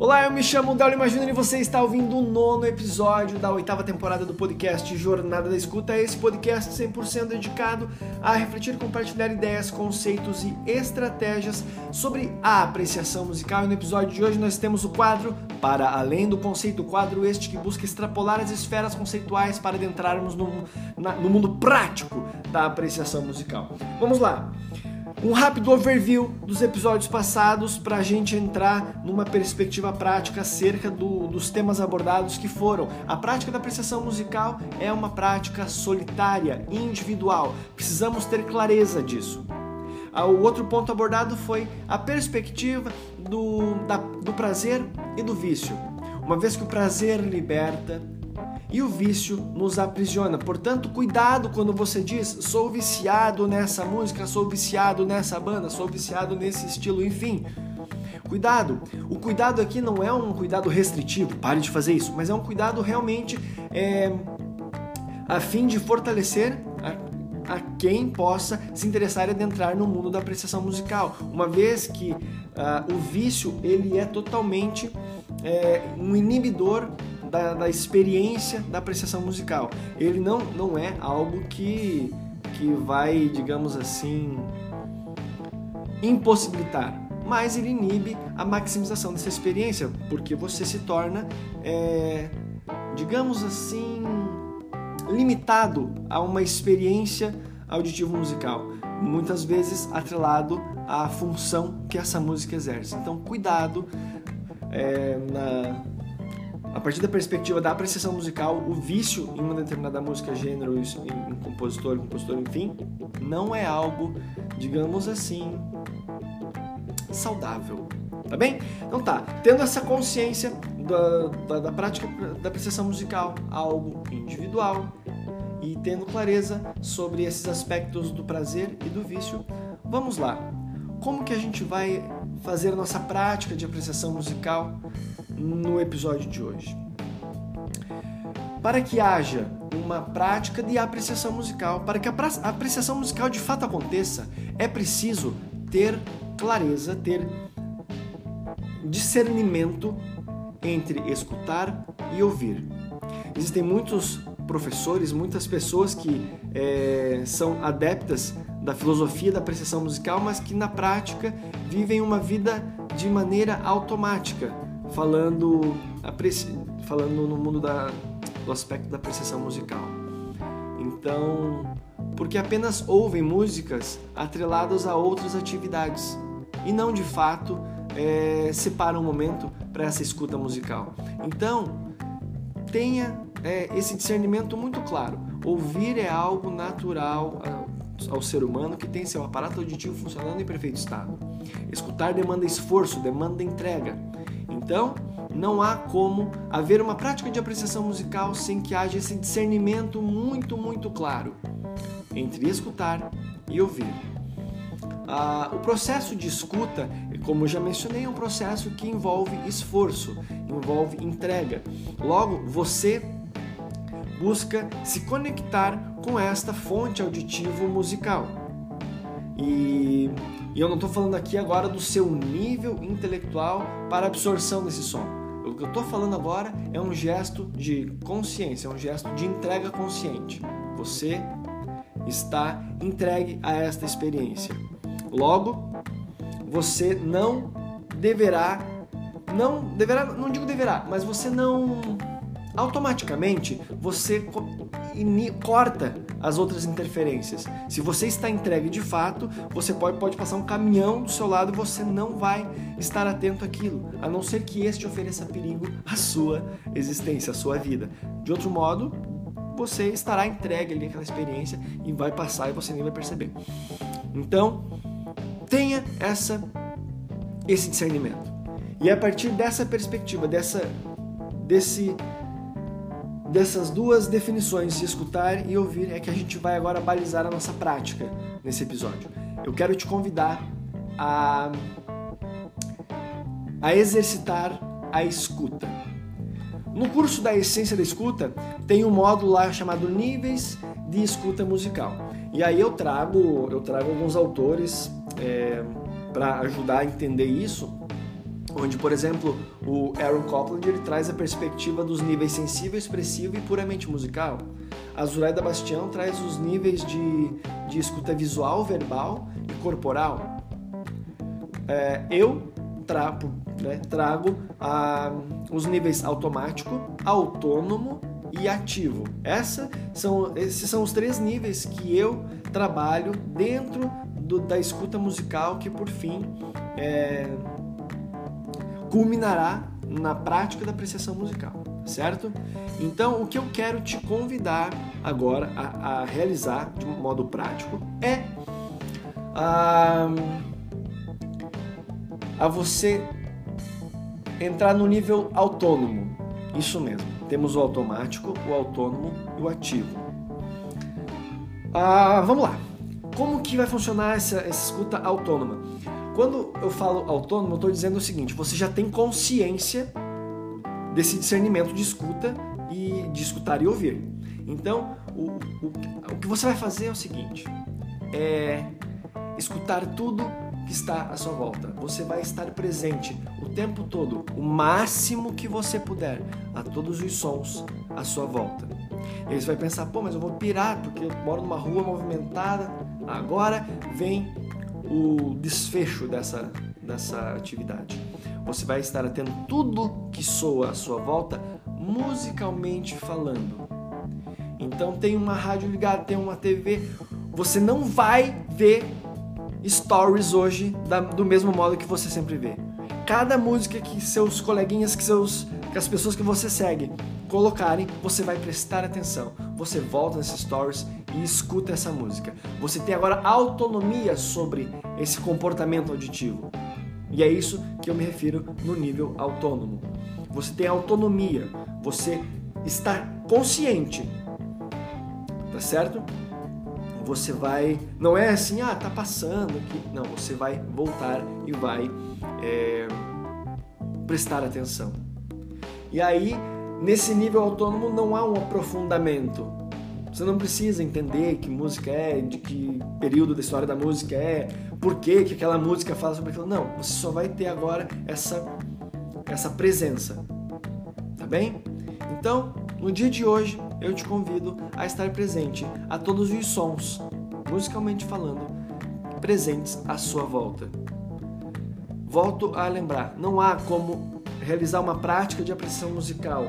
Olá, eu me chamo Daulio Imagina e você está ouvindo o nono episódio da oitava temporada do podcast Jornada da Escuta. Esse podcast 100% dedicado a refletir e compartilhar ideias, conceitos e estratégias sobre a apreciação musical. E no episódio de hoje nós temos o quadro Para Além do Conceito, quadro este que busca extrapolar as esferas conceituais para adentrarmos no, na, no mundo prático da apreciação musical. Vamos lá! Um rápido overview dos episódios passados para a gente entrar numa perspectiva prática acerca do, dos temas abordados que foram a prática da apreciação musical é uma prática solitária, individual. Precisamos ter clareza disso. Ah, o outro ponto abordado foi a perspectiva do, da, do prazer e do vício. Uma vez que o prazer liberta, e o vício nos aprisiona. Portanto, cuidado quando você diz sou viciado nessa música, sou viciado nessa banda, sou viciado nesse estilo, enfim. Cuidado. O cuidado aqui não é um cuidado restritivo, pare de fazer isso, mas é um cuidado realmente é, a fim de fortalecer a, a, quem possa se interessar e adentrar no mundo da apreciação musical, uma vez que uh, o vício ele é totalmente é, um inibidor da, da experiência da apreciação musical. Ele não, não é algo que, que vai, digamos assim, impossibilitar, mas ele inibe a maximização dessa experiência, porque você se torna, é, digamos assim, limitado a uma experiência auditivo musical, muitas vezes atrelado à função que essa música exerce. Então, cuidado é, na, a partir da perspectiva da apreciação musical, o vício em uma determinada música, gênero, em compositor, compositor, enfim, não é algo, digamos assim, saudável. Tá bem? Então tá, tendo essa consciência da, da, da prática da apreciação musical, algo individual, e tendo clareza sobre esses aspectos do prazer e do vício, vamos lá. Como que a gente vai fazer nossa prática de apreciação musical no episódio de hoje. Para que haja uma prática de apreciação musical, para que a apreciação musical de fato aconteça, é preciso ter clareza, ter discernimento entre escutar e ouvir. Existem muitos professores, muitas pessoas que é, são adeptas da filosofia da apreciação musical, mas que na prática vivem uma vida de maneira automática, falando, falando no mundo da, do aspecto da apreciação musical. Então, porque apenas ouvem músicas atreladas a outras atividades e não de fato é, separam um momento para essa escuta musical. Então, tenha é, esse discernimento muito claro. Ouvir é algo natural ao ser humano que tem seu aparato auditivo funcionando em perfeito estado. Escutar demanda esforço, demanda entrega. Então, não há como haver uma prática de apreciação musical sem que haja esse discernimento muito, muito claro entre escutar e ouvir. Ah, o processo de escuta, como eu já mencionei, é um processo que envolve esforço, envolve entrega. Logo, você busca se conectar com esta fonte auditivo musical. E e eu não estou falando aqui agora do seu nível intelectual para absorção desse som. O que eu estou falando agora é um gesto de consciência, é um gesto de entrega consciente. Você está entregue a esta experiência. Logo, você não deverá, não deverá, não digo deverá, mas você não automaticamente você corta as outras interferências. Se você está entregue de fato, você pode, pode passar um caminhão do seu lado e você não vai estar atento àquilo, a não ser que este ofereça perigo à sua existência, à sua vida. De outro modo, você estará entregue ali àquela experiência e vai passar e você nem vai perceber. Então, tenha essa esse discernimento. E a partir dessa perspectiva, dessa desse dessas duas definições de escutar e ouvir é que a gente vai agora balizar a nossa prática nesse episódio. Eu quero te convidar a, a exercitar a escuta. No curso da Essência da Escuta tem um módulo lá chamado Níveis de Escuta Musical. E aí eu trago, eu trago alguns autores é, para ajudar a entender isso. Onde, por exemplo, o Aaron Copland ele traz a perspectiva dos níveis sensível, expressivo e puramente musical. A Zuraida Bastião traz os níveis de, de escuta visual, verbal e corporal. É, eu trago, né, trago ah, os níveis automático, autônomo e ativo. Essa são, esses são os três níveis que eu trabalho dentro do, da escuta musical que, por fim, é, culminará na prática da apreciação musical, certo? Então, o que eu quero te convidar agora a, a realizar de um modo prático é a, a você entrar no nível autônomo. Isso mesmo. Temos o automático, o autônomo e o ativo. Ah, vamos lá. Como que vai funcionar essa, essa escuta autônoma? Quando eu falo autônomo, eu estou dizendo o seguinte: você já tem consciência desse discernimento de escuta e de escutar e ouvir. Então, o, o, o que você vai fazer é o seguinte: é escutar tudo que está à sua volta. Você vai estar presente o tempo todo, o máximo que você puder, a todos os sons à sua volta. E aí você vai pensar, pô, mas eu vou pirar porque eu moro numa rua movimentada. Agora vem o desfecho dessa, dessa atividade. Você vai estar atento tudo que soa à sua volta, musicalmente falando. Então tem uma rádio ligada, tem uma TV. Você não vai ver stories hoje da, do mesmo modo que você sempre vê. Cada música que seus coleguinhas, que, seus, que as pessoas que você segue colocarem, você vai prestar atenção. Você volta nesses stories e escuta essa música. Você tem agora autonomia sobre esse comportamento auditivo. E é isso que eu me refiro no nível autônomo. Você tem autonomia, você está consciente, tá certo? você vai. Não é assim, ah, tá passando aqui. Não, você vai voltar e vai é, prestar atenção. E aí, nesse nível autônomo, não há um aprofundamento. Você não precisa entender que música é, de que período da história da música é, por que, que aquela música fala sobre aquilo. Não, você só vai ter agora essa, essa presença. Tá bem? Então, no dia de hoje, eu te convido a estar presente a todos os sons, musicalmente falando, presentes à sua volta. Volto a lembrar, não há como realizar uma prática de apreciação musical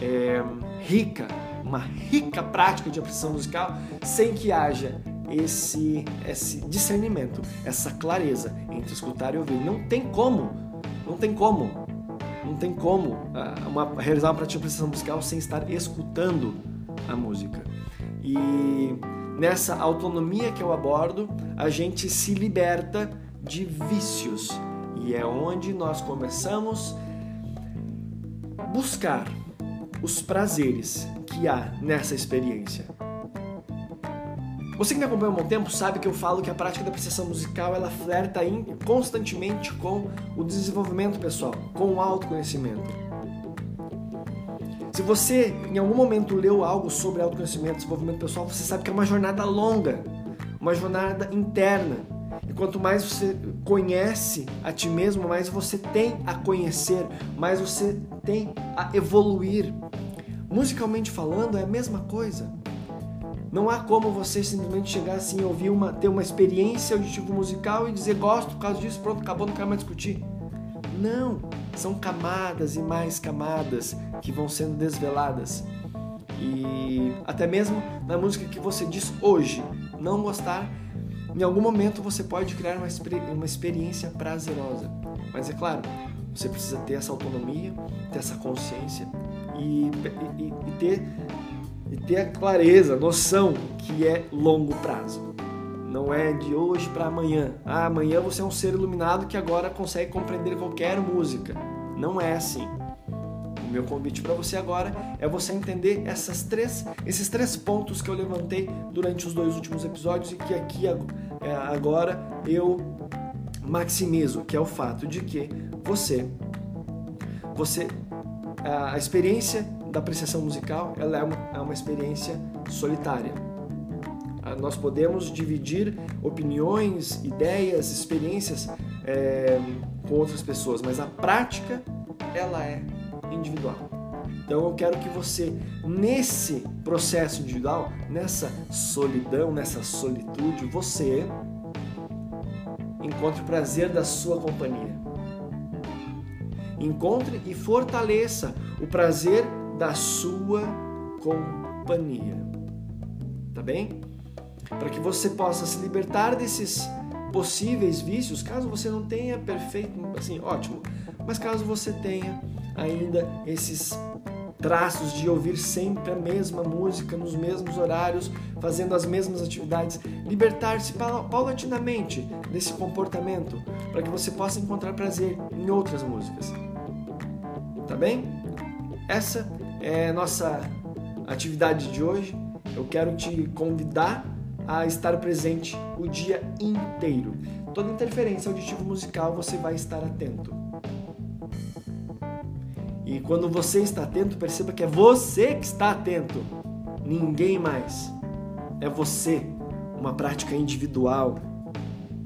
é, rica, uma rica prática de apreciação musical, sem que haja esse, esse discernimento, essa clareza entre escutar e ouvir. Não tem como, não tem como não tem como uh, uma, realizar uma prática de apreciação musical sem estar escutando a música. E nessa autonomia que eu abordo, a gente se liberta de vícios. E é onde nós começamos buscar os prazeres que há nessa experiência. Você que me acompanha há um bom tempo sabe que eu falo que a prática da apreciação musical ela flerta constantemente com o desenvolvimento pessoal, com o autoconhecimento. Se você em algum momento leu algo sobre autoconhecimento, desenvolvimento pessoal, você sabe que é uma jornada longa, uma jornada interna. E quanto mais você conhece a ti mesmo, mais você tem a conhecer, mais você tem a evoluir. Musicalmente falando, é a mesma coisa. Não há como você simplesmente chegar assim, ouvir uma, ter uma experiência auditiva musical e dizer gosto por causa disso, pronto, acabou, não quero mais discutir. Não, são camadas e mais camadas que vão sendo desveladas. E até mesmo na música que você diz hoje não gostar, em algum momento você pode criar uma, uma experiência prazerosa. Mas é claro, você precisa ter essa autonomia, ter essa consciência e, e, e ter e ter a clareza, a noção que é longo prazo. Não é de hoje para amanhã. Ah, amanhã você é um ser iluminado que agora consegue compreender qualquer música. Não é assim. Meu convite para você agora é você entender essas três, esses três pontos que eu levantei durante os dois últimos episódios e que aqui é, agora eu maximizo, que é o fato de que você, você, a experiência da apreciação musical ela é uma, é uma experiência solitária. Ah, nós podemos dividir opiniões, ideias, experiências é, com outras pessoas, mas a prática ela é individual. Então eu quero que você, nesse processo individual, nessa solidão, nessa solitude, você encontre o prazer da sua companhia. Encontre e fortaleça o prazer da sua companhia. Tá bem? Para que você possa se libertar desses possíveis vícios, caso você não tenha perfeito, assim, ótimo, mas caso você tenha ainda esses traços de ouvir sempre a mesma música nos mesmos horários, fazendo as mesmas atividades, libertar-se paulatinamente desse comportamento para que você possa encontrar prazer em outras músicas. Tá bem? Essa é a nossa atividade de hoje. Eu quero te convidar a estar presente o dia inteiro. Toda interferência auditiva musical você vai estar atento. E quando você está atento, perceba que é você que está atento, ninguém mais. É você, uma prática individual.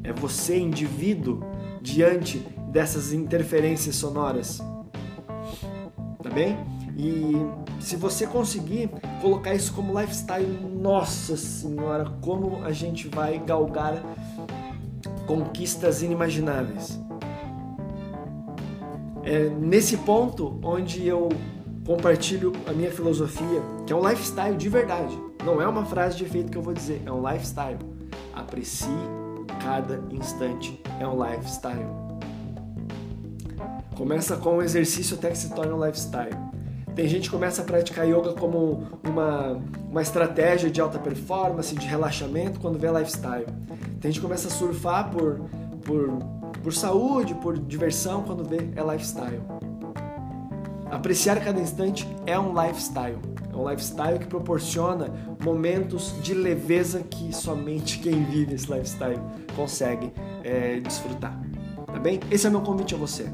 É você, indivíduo, diante dessas interferências sonoras. Tá bem? E se você conseguir colocar isso como lifestyle, nossa senhora, como a gente vai galgar conquistas inimagináveis. É nesse ponto onde eu compartilho a minha filosofia, que é um lifestyle de verdade. Não é uma frase de efeito que eu vou dizer, é um lifestyle. Aprecie cada instante, é um lifestyle. Começa com um exercício até que se torne um lifestyle. Tem gente que começa a praticar yoga como uma, uma estratégia de alta performance, de relaxamento, quando vê lifestyle. Tem gente que começa a surfar por, por, por saúde, por diversão, quando vê é lifestyle. Apreciar cada instante é um lifestyle. É um lifestyle que proporciona momentos de leveza que somente quem vive esse lifestyle consegue é, desfrutar. Tá bem? Esse é o meu convite a você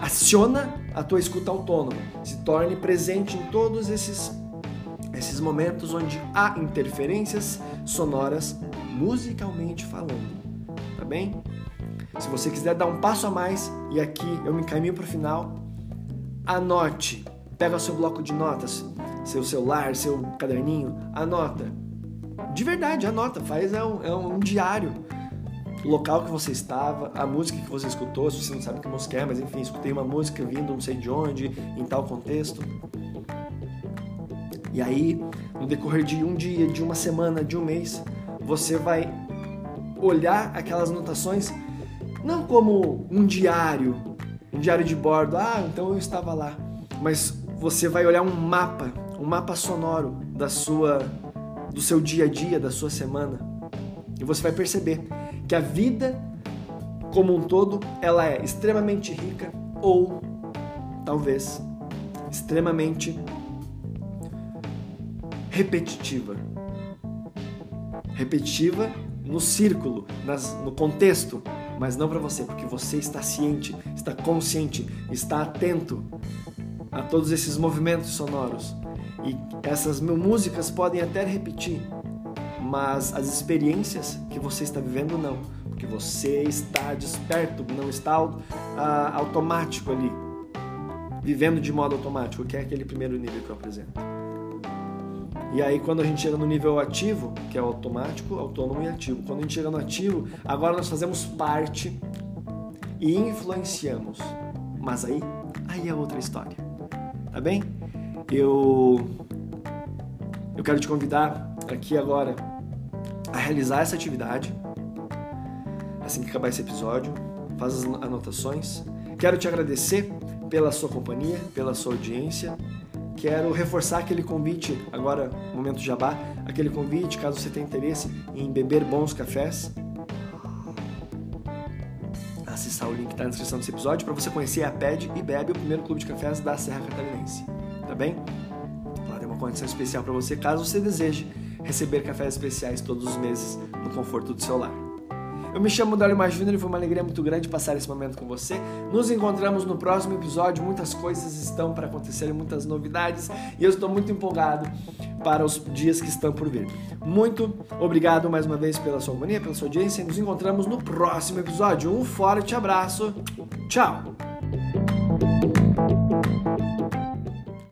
aciona a tua escuta autônoma, se torne presente em todos esses esses momentos onde há interferências sonoras musicalmente falando, tá bem? Se você quiser dar um passo a mais e aqui eu me encaminho para o final, anote, pega seu bloco de notas, seu celular, seu caderninho, anota. De verdade, anota, faz é um, é um diário o local que você estava, a música que você escutou, se você não sabe que música é, mas enfim, escutei uma música vindo não sei de onde, em tal contexto. E aí, no decorrer de um dia, de uma semana, de um mês, você vai olhar aquelas anotações não como um diário, um diário de bordo, ah, então eu estava lá, mas você vai olhar um mapa, um mapa sonoro da sua do seu dia a dia, da sua semana. E você vai perceber que a vida como um todo ela é extremamente rica ou talvez extremamente repetitiva. Repetitiva no círculo, nas, no contexto, mas não para você, porque você está ciente, está consciente, está atento a todos esses movimentos sonoros. E essas músicas podem até repetir, mas as experiências que você está vivendo não, porque você está desperto, não está automático ali, vivendo de modo automático, que é aquele primeiro nível que eu apresento. E aí quando a gente chega no nível ativo, que é automático, autônomo e ativo, quando a gente chega no ativo, agora nós fazemos parte e influenciamos. Mas aí, aí é outra história. Tá bem? Eu eu quero te convidar aqui agora a realizar essa atividade. Assim que acabar esse episódio, faz as anotações. Quero te agradecer pela sua companhia, pela sua audiência. Quero reforçar aquele convite, agora, momento jabá, aquele convite, caso você tenha interesse em beber bons cafés. Acessar o link que está na descrição desse episódio para você conhecer a PED e Bebe, o primeiro clube de cafés da Serra Catarinense. Tá bem? Lá tem uma condição especial para você, caso você deseje receber cafés especiais todos os meses no conforto do seu lar. Eu me chamo Dálio Mais Júnior e foi uma alegria muito grande passar esse momento com você. Nos encontramos no próximo episódio. Muitas coisas estão para acontecer, muitas novidades e eu estou muito empolgado para os dias que estão por vir. Muito obrigado mais uma vez pela sua companhia, pela sua audiência. Nos encontramos no próximo episódio. Um forte abraço. Tchau!